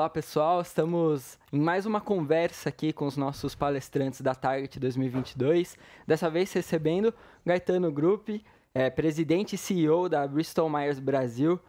Olá pessoal, estamos em mais uma conversa aqui com os nossos palestrantes da Target 2022. Dessa vez recebendo Gaetano Group, é, presidente e CEO da Bristol Myers Brasil.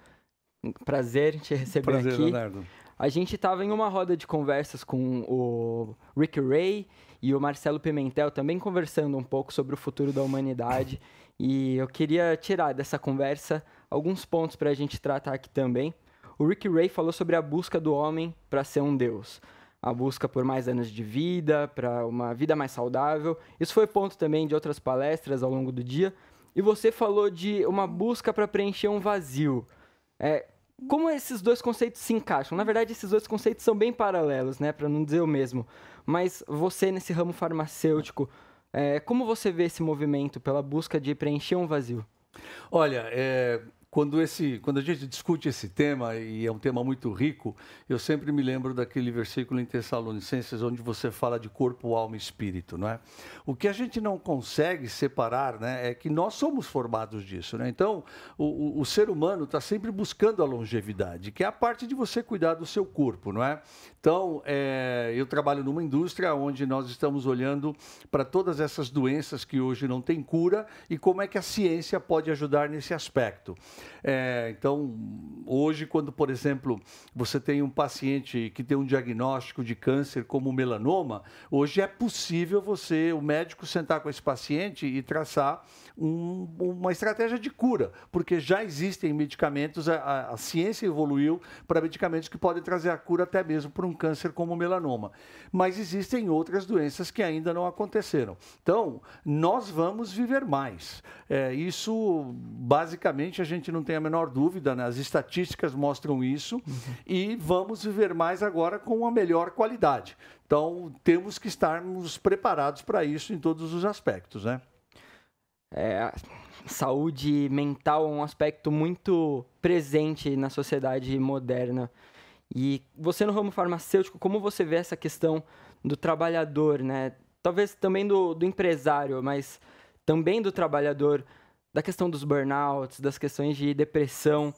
Prazer te receber Prazer, aqui. Leonardo. A gente estava em uma roda de conversas com o Rick Ray e o Marcelo Pimentel também conversando um pouco sobre o futuro da humanidade. E eu queria tirar dessa conversa alguns pontos para a gente tratar aqui também. O Rick Ray falou sobre a busca do homem para ser um deus. A busca por mais anos de vida, para uma vida mais saudável. Isso foi ponto também de outras palestras ao longo do dia. E você falou de uma busca para preencher um vazio. É, como esses dois conceitos se encaixam? Na verdade, esses dois conceitos são bem paralelos, né? Para não dizer o mesmo. Mas você, nesse ramo farmacêutico, é, como você vê esse movimento pela busca de preencher um vazio? Olha, é, quando, esse, quando a gente discute esse tema, e é um tema muito rico, eu sempre me lembro daquele versículo em Tessalonicenses, onde você fala de corpo, alma e espírito, não é? O que a gente não consegue separar, né, é que nós somos formados disso, né? Então, o, o, ser humano está sempre buscando a longevidade, que é a parte de você cuidar do seu corpo, não é? Então, é, eu trabalho numa indústria onde nós estamos olhando para todas essas doenças que hoje não têm cura e como é que a ciência pode ajudar nesse aspecto. É, então, hoje, quando, por exemplo, você tem um paciente que tem um diagnóstico de câncer como melanoma, hoje é possível você, o médico, sentar com esse paciente e traçar um, uma estratégia de cura, porque já existem medicamentos, a, a ciência evoluiu para medicamentos que podem trazer a cura até mesmo para um câncer como melanoma. Mas existem outras doenças que ainda não aconteceram. Então, nós vamos viver mais. É, isso, basicamente, a gente não tem a menor dúvida, né? as estatísticas mostram isso, uhum. e vamos viver mais agora com uma melhor qualidade. Então, temos que estarmos preparados para isso em todos os aspectos, né? É, saúde mental é um aspecto muito presente na sociedade moderna. E você no ramo farmacêutico, como você vê essa questão do trabalhador, né? Talvez também do, do empresário, mas também do trabalhador, da questão dos burnouts, das questões de depressão.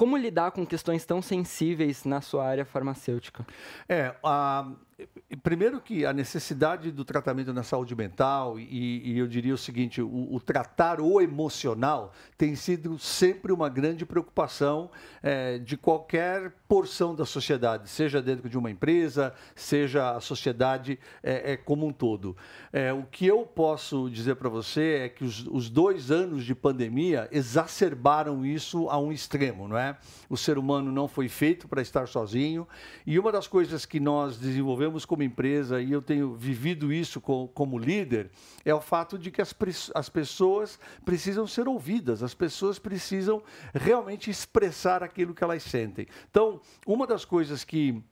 Como lidar com questões tão sensíveis na sua área farmacêutica? É, a, primeiro que a necessidade do tratamento na saúde mental, e, e eu diria o seguinte, o, o, tratar o emocional tem sido sempre uma grande preocupação é, de qualquer porção da sociedade, seja dentro de uma empresa, seja a sociedade é, é como um todo. É, o que eu posso dizer para você é que os, os dois anos de pandemia exacerbaram isso a um extremo, não é? O ser humano não foi feito para estar sozinho, e uma das coisas que nós desenvolvemos como empresa, e eu tenho vivido isso com, como líder, é o fato de que as, as pessoas precisam ser ouvidas, as pessoas precisam realmente expressar aquilo que elas sentem. Então, uma das coisas que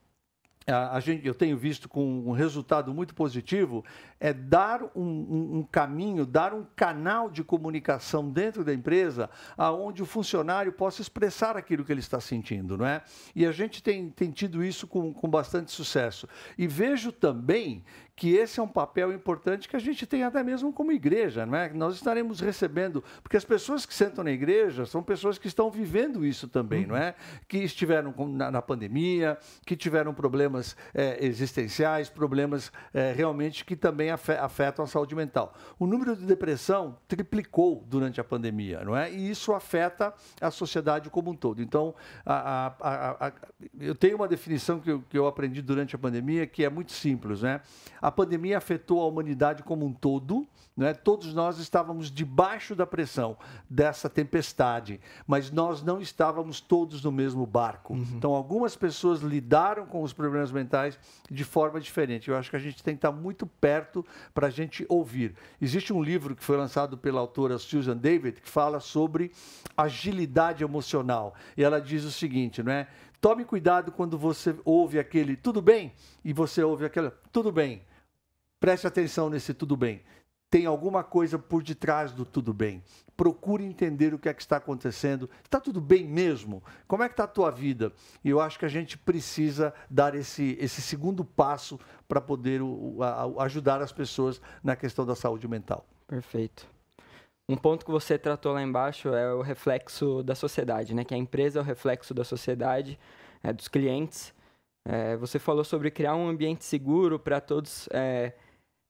a gente, eu tenho visto com um resultado muito positivo, é dar um, um, um, caminho, dar um canal de comunicação dentro da empresa aonde o funcionário possa expressar aquilo que ele está sentindo, não é? E a gente tem, tem tido isso com, com bastante sucesso. E vejo também que esse é um papel importante que a gente tem até mesmo como igreja, não é? Nós estaremos recebendo, porque as pessoas que sentam na igreja são pessoas que estão vivendo isso também, não é? Que estiveram na, na, pandemia, que tiveram problemas é, existenciais, problemas é, realmente que também afetam a saúde mental. O número de depressão triplicou durante a pandemia, não é? E isso afeta a sociedade como um todo. Então, a, a, a, eu tenho uma definição que eu, que eu aprendi durante a pandemia que é muito simples, né? A a pandemia afetou a humanidade como um todo, né? todos nós estávamos debaixo da pressão dessa tempestade, mas nós não estávamos todos no mesmo barco. Uhum. Então, algumas pessoas lidaram com os problemas mentais de forma diferente. Eu acho que a gente tem que estar muito perto para a gente ouvir. Existe um livro que foi lançado pela autora Susan David que fala sobre agilidade emocional. E ela diz o seguinte, não é? Tome cuidado quando você ouve aquele tudo bem e você ouve aquele tudo bem. Preste atenção nesse tudo bem. Tem alguma coisa por detrás do tudo bem. Procure entender o que é que está acontecendo. Está tudo bem mesmo? Como é que está a tua vida? E eu acho que a gente precisa dar esse, esse segundo passo para poder o, a, ajudar as pessoas na questão da saúde mental. Perfeito. Um ponto que você tratou lá embaixo é o reflexo da sociedade, né? Que a empresa é o reflexo da sociedade, é, dos clientes. É, você falou sobre criar um ambiente seguro para todos é,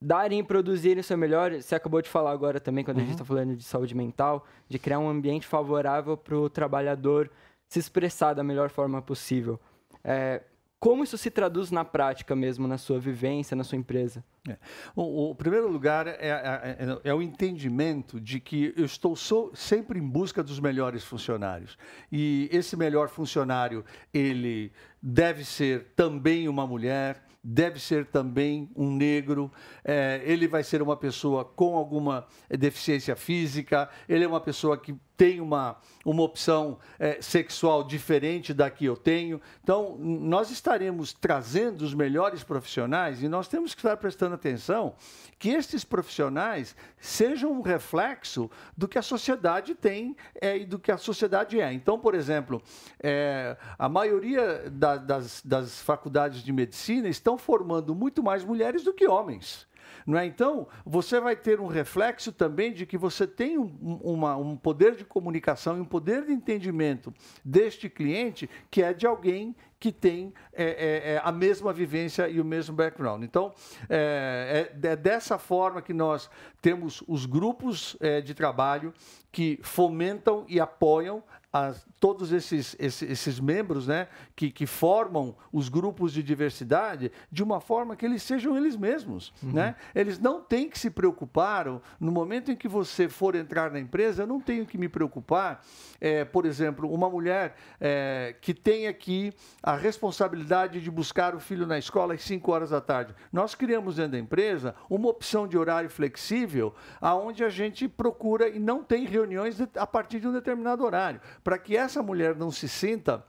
darem e produzirem o seu melhor. Você acabou de falar agora também, quando uhum. a gente está uhum. falando de saúde mental, de criar um ambiente favorável para o trabalhador se expressar da melhor forma possível. É, como isso se traduz na prática mesmo, na sua vivência, na sua empresa? É. O, o, primeiro lugar é, é, é, é, o entendimento de que eu estou so, sempre em busca dos melhores funcionários. E esse melhor funcionário, ele deve ser também uma mulher, deve ser também um negro, é, ele vai ser uma pessoa com alguma deficiência física, ele é uma pessoa que tem uma, uma opção é, sexual diferente da que eu tenho. Então, nós estaremos trazendo os melhores profissionais e nós temos que estar prestando atenção que estes profissionais sejam um reflexo do que a sociedade tem é, e do que a sociedade é. Então, por exemplo, é, a maioria da, das, das faculdades de medicina estão formando muito mais mulheres do que homens. Não é? Então, você vai ter um reflexo também de que você tem um, uma, um poder de comunicação e um poder de entendimento deste cliente que é de alguém que tem é, é, é, a mesma vivência e o mesmo background. Então, é, é, é dessa forma que nós temos os grupos é, de trabalho que fomentam e apoiam as, todos esses, esses, esses, membros né, que, que, formam os grupos de diversidade de uma forma que eles sejam eles mesmos. Uhum. Né? Eles não têm que se preocupar, no momento em que você for entrar na empresa, eu não tenho que me preocupar, é, por exemplo, uma mulher é, que tem aqui a responsabilidade de buscar o filho na escola às 5 horas da tarde. Nós criamos dentro da empresa uma opção de horário flexível, aonde a gente procura e não tem reuniões a partir de um determinado horário para que essa mulher não se sinta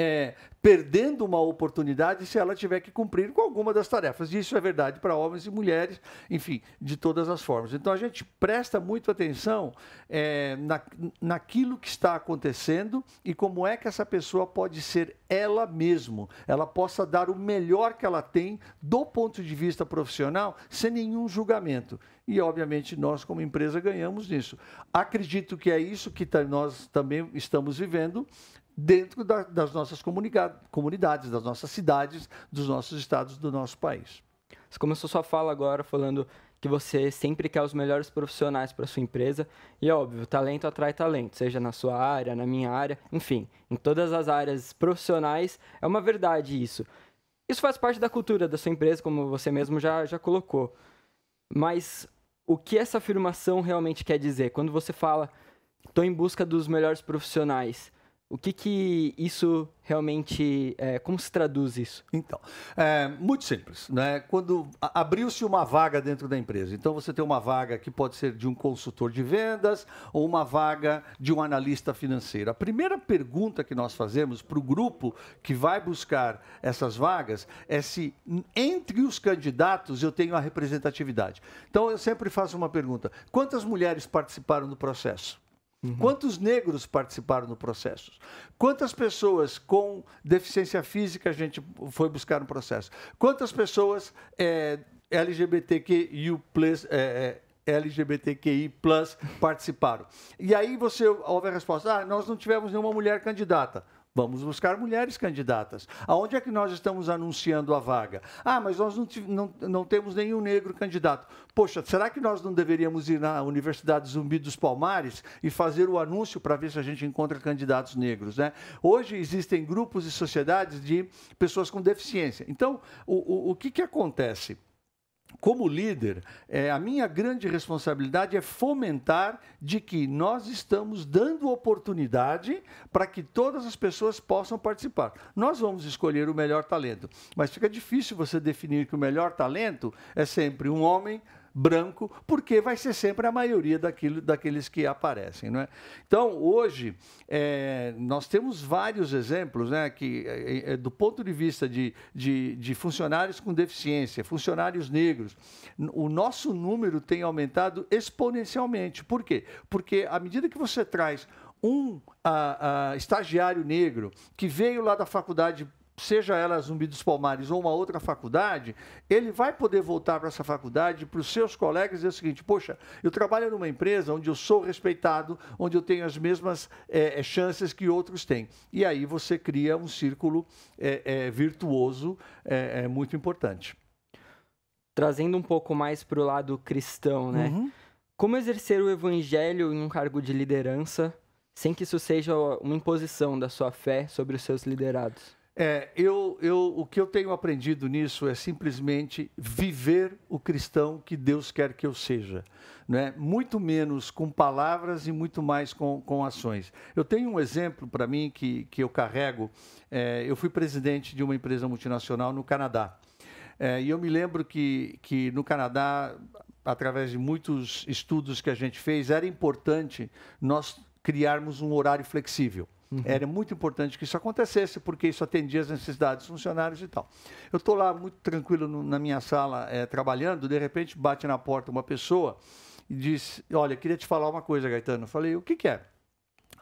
é, perdendo uma oportunidade se ela tiver que cumprir com alguma das tarefas. Isso é verdade para homens e mulheres, enfim, de todas as formas. Então a gente presta muito atenção é, na, naquilo que está acontecendo e como é que essa pessoa pode ser ela mesma, ela possa dar o melhor que ela tem do ponto de vista profissional, sem nenhum julgamento. E, obviamente, nós, como empresa, ganhamos nisso. Acredito que é isso que nós também estamos vivendo dentro da, das nossas comunidades, das nossas cidades, dos nossos estados, do nosso país. Você começou sua fala agora falando que você sempre quer os melhores profissionais para sua empresa. E óbvio, talento atrai talento, seja na sua área, na minha área, enfim, em todas as áreas profissionais, é uma verdade isso. Isso faz parte da cultura da sua empresa, como você mesmo já, já colocou. Mas o que essa afirmação realmente quer dizer? Quando você fala, estou em busca dos melhores profissionais, o que que isso realmente, é, como se traduz isso? Então, é muito simples, né? Quando abriu-se uma vaga dentro da empresa, então você tem uma vaga que pode ser de um consultor de vendas ou uma vaga de um analista financeiro. A primeira pergunta que nós fazemos para o grupo que vai buscar essas vagas é se entre os candidatos eu tenho a representatividade. Então eu sempre faço uma pergunta: quantas mulheres participaram do processo? Uhum. Quantos negros participaram no processo? Quantas pessoas com deficiência física a gente foi buscar no processo? Quantas pessoas é, é, LGBTQI+, participaram? E aí você ouve a resposta, ah, nós não tivemos nenhuma mulher candidata. Vamos buscar mulheres candidatas. Aonde é que nós estamos anunciando a vaga? Ah, mas nós não, não, não temos nenhum negro candidato. Poxa, será que nós não deveríamos ir na Universidade Zumbi dos Palmares e fazer o anúncio para ver se a gente encontra candidatos negros? Né? Hoje existem grupos e sociedades de pessoas com deficiência. Então, o, o, o que, que acontece? Como líder, é, a minha grande responsabilidade é fomentar de que nós estamos dando oportunidade para que todas as pessoas possam participar. Nós vamos escolher o melhor talento, mas fica difícil você definir que o melhor talento é sempre um homem branco, porque vai ser sempre a maioria daquilo, daqueles que aparecem. Não é? Então, hoje, é, nós temos vários exemplos né, que, é, é, do ponto de vista de, de, de funcionários com deficiência, funcionários negros, o nosso número tem aumentado exponencialmente. Por quê? Porque à medida que você traz um a, a, estagiário negro que veio lá da faculdade seja ela Zumbi dos Palmares ou uma outra faculdade, ele vai poder voltar para essa faculdade, para os seus colegas, e dizer o seguinte: poxa, eu trabalho numa empresa onde eu sou respeitado, onde eu tenho as mesmas é, chances que outros têm. E aí você cria um círculo é, é, virtuoso é, muito importante. Trazendo um pouco mais para o lado cristão, né? Uhum. Como exercer o evangelho em um cargo de liderança sem que isso seja uma imposição da sua fé sobre os seus liderados? É, eu, eu, o que eu tenho aprendido nisso é simplesmente viver o cristão que Deus quer que eu seja. Né? Muito menos com palavras e muito mais com, com ações. Eu tenho um exemplo para mim que, que eu carrego. É, eu fui presidente de uma empresa multinacional no Canadá. É, e eu me lembro que, que no Canadá, através de muitos estudos que a gente fez, era importante nós criarmos um horário flexível. Uhum. Era muito importante que isso acontecesse, porque isso atendia as necessidades dos funcionários e tal. Eu estou lá muito tranquilo no, na minha sala é, trabalhando, de repente bate na porta uma pessoa e diz: Olha, queria te falar uma coisa, Gaetano. Eu falei: O que, que é?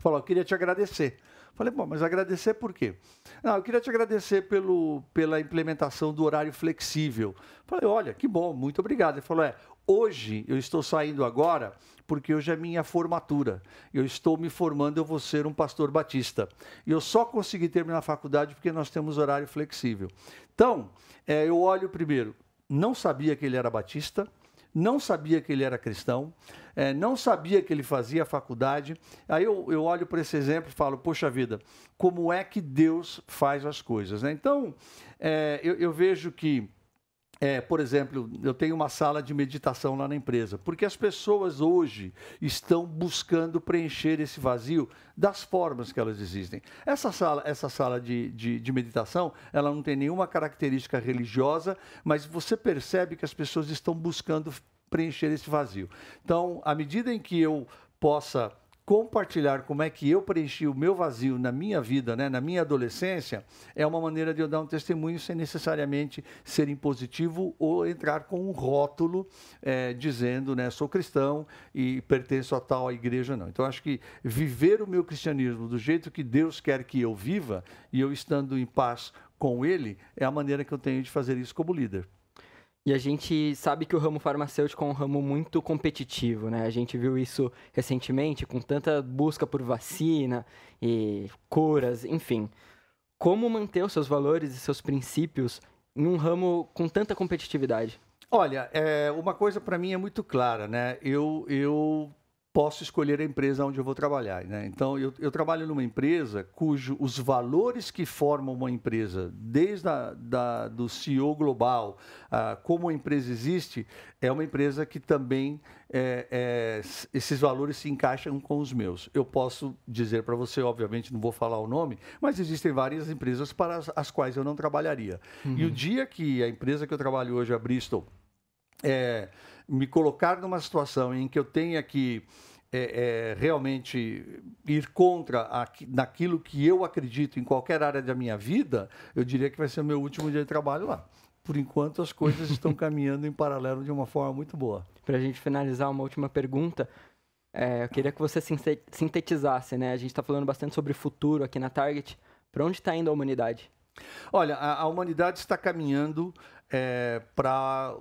Falou: queria te agradecer. Falei, bom, mas agradecer por quê? Não, eu queria te agradecer pelo, pela implementação do horário flexível. Falei, olha, que bom, muito obrigado. Ele falou, é, hoje eu estou saindo agora porque hoje é minha formatura. Eu estou me formando, eu vou ser um pastor batista. E eu só consegui terminar a faculdade porque nós temos horário flexível. Então, é, eu olho primeiro, não sabia que ele era batista, não sabia que ele era cristão, é, não sabia que ele fazia faculdade. Aí eu, eu olho para esse exemplo e falo, poxa vida, como é que Deus faz as coisas? Né? Então, é, eu, eu vejo que é, por exemplo, eu tenho uma sala de meditação lá na empresa, porque as pessoas hoje estão buscando preencher esse vazio das formas que elas existem. Essa sala, essa sala de, de, de meditação, ela não tem nenhuma característica religiosa, mas você percebe que as pessoas estão buscando preencher esse vazio. Então, à medida em que eu possa compartilhar como é que eu preenchi o meu vazio na minha vida, né, na minha adolescência, é uma maneira de eu dar um testemunho sem necessariamente ser impositivo ou entrar com um rótulo é, dizendo, né, sou cristão e pertenço a tal igreja, não. Então, acho que viver o meu cristianismo do jeito que Deus quer que eu viva e eu estando em paz com Ele, é a maneira que eu tenho de fazer isso como líder. E a gente sabe que o ramo farmacêutico é um ramo muito competitivo, né? A gente viu isso recentemente com tanta busca por vacina e curas, enfim. Como manter os seus valores e seus princípios em um ramo com tanta competitividade? Olha, é, uma coisa para mim é muito clara, né? Eu, eu posso escolher a empresa onde eu vou trabalhar. Né? Então, eu, eu, trabalho numa empresa cujo os valores que formam uma empresa, desde a, da, do CEO global, como a empresa existe, é uma empresa que também é, é, esses valores se encaixam com os meus. Eu posso dizer para você, obviamente não vou falar o nome, mas existem várias empresas para as, as quais eu não trabalharia. Uhum. E o dia que a empresa que eu trabalho hoje, a Bristol, é, me colocar numa situação em que eu tenha que é, é, realmente ir contra a, naquilo que eu acredito em qualquer área da minha vida, eu diria que vai ser o meu último dia de trabalho lá. Por enquanto, as coisas estão caminhando em paralelo de uma forma muito boa. Para a gente finalizar, uma última pergunta. É, eu queria que você sintetizasse, né? A gente está falando bastante sobre futuro aqui na Target. Para onde está indo a humanidade? Olha, a, a humanidade está caminhando é, para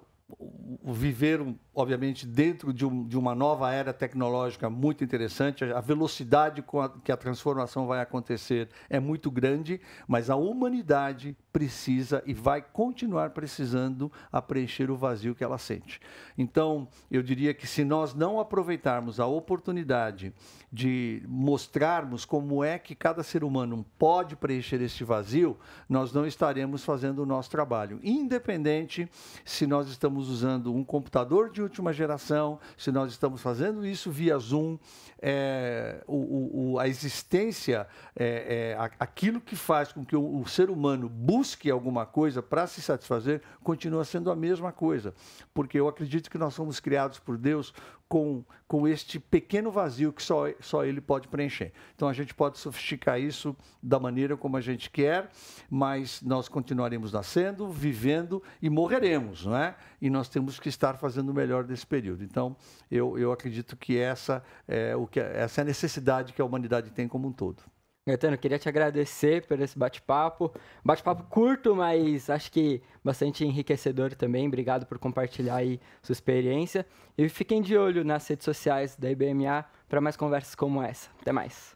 o viver obviamente, dentro de, um, de, uma nova era tecnológica muito interessante. A velocidade com a, que a transformação vai acontecer é muito grande, mas a humanidade precisa e vai continuar precisando a preencher o vazio que ela sente. Então, eu diria que se nós não aproveitarmos a oportunidade de mostrarmos como é que cada ser humano pode preencher este vazio, nós não estaremos fazendo o nosso trabalho, independente se nós estamos usando um computador de última geração, se nós estamos fazendo isso via Zoom, é, o, o, a existência, é, é, aquilo que faz com que o, o ser humano busque alguma coisa para se satisfazer, continua sendo a mesma coisa. Porque eu acredito que nós somos criados por Deus com, com este pequeno vazio que só, só ele pode preencher. Então a gente pode sofisticar isso da maneira como a gente quer, mas nós continuaremos nascendo, vivendo e morreremos, não é? E nós temos que estar fazendo o melhor desse período. Então eu, eu acredito que essa é, o que, essa é a necessidade que a humanidade tem como um todo. Gaetano, queria te agradecer por esse bate-papo. Bate-papo curto, mas acho que bastante enriquecedor também. Obrigado por compartilhar aí sua experiência. E fiquem de olho nas redes sociais da IBMA para mais conversas como essa. Até mais.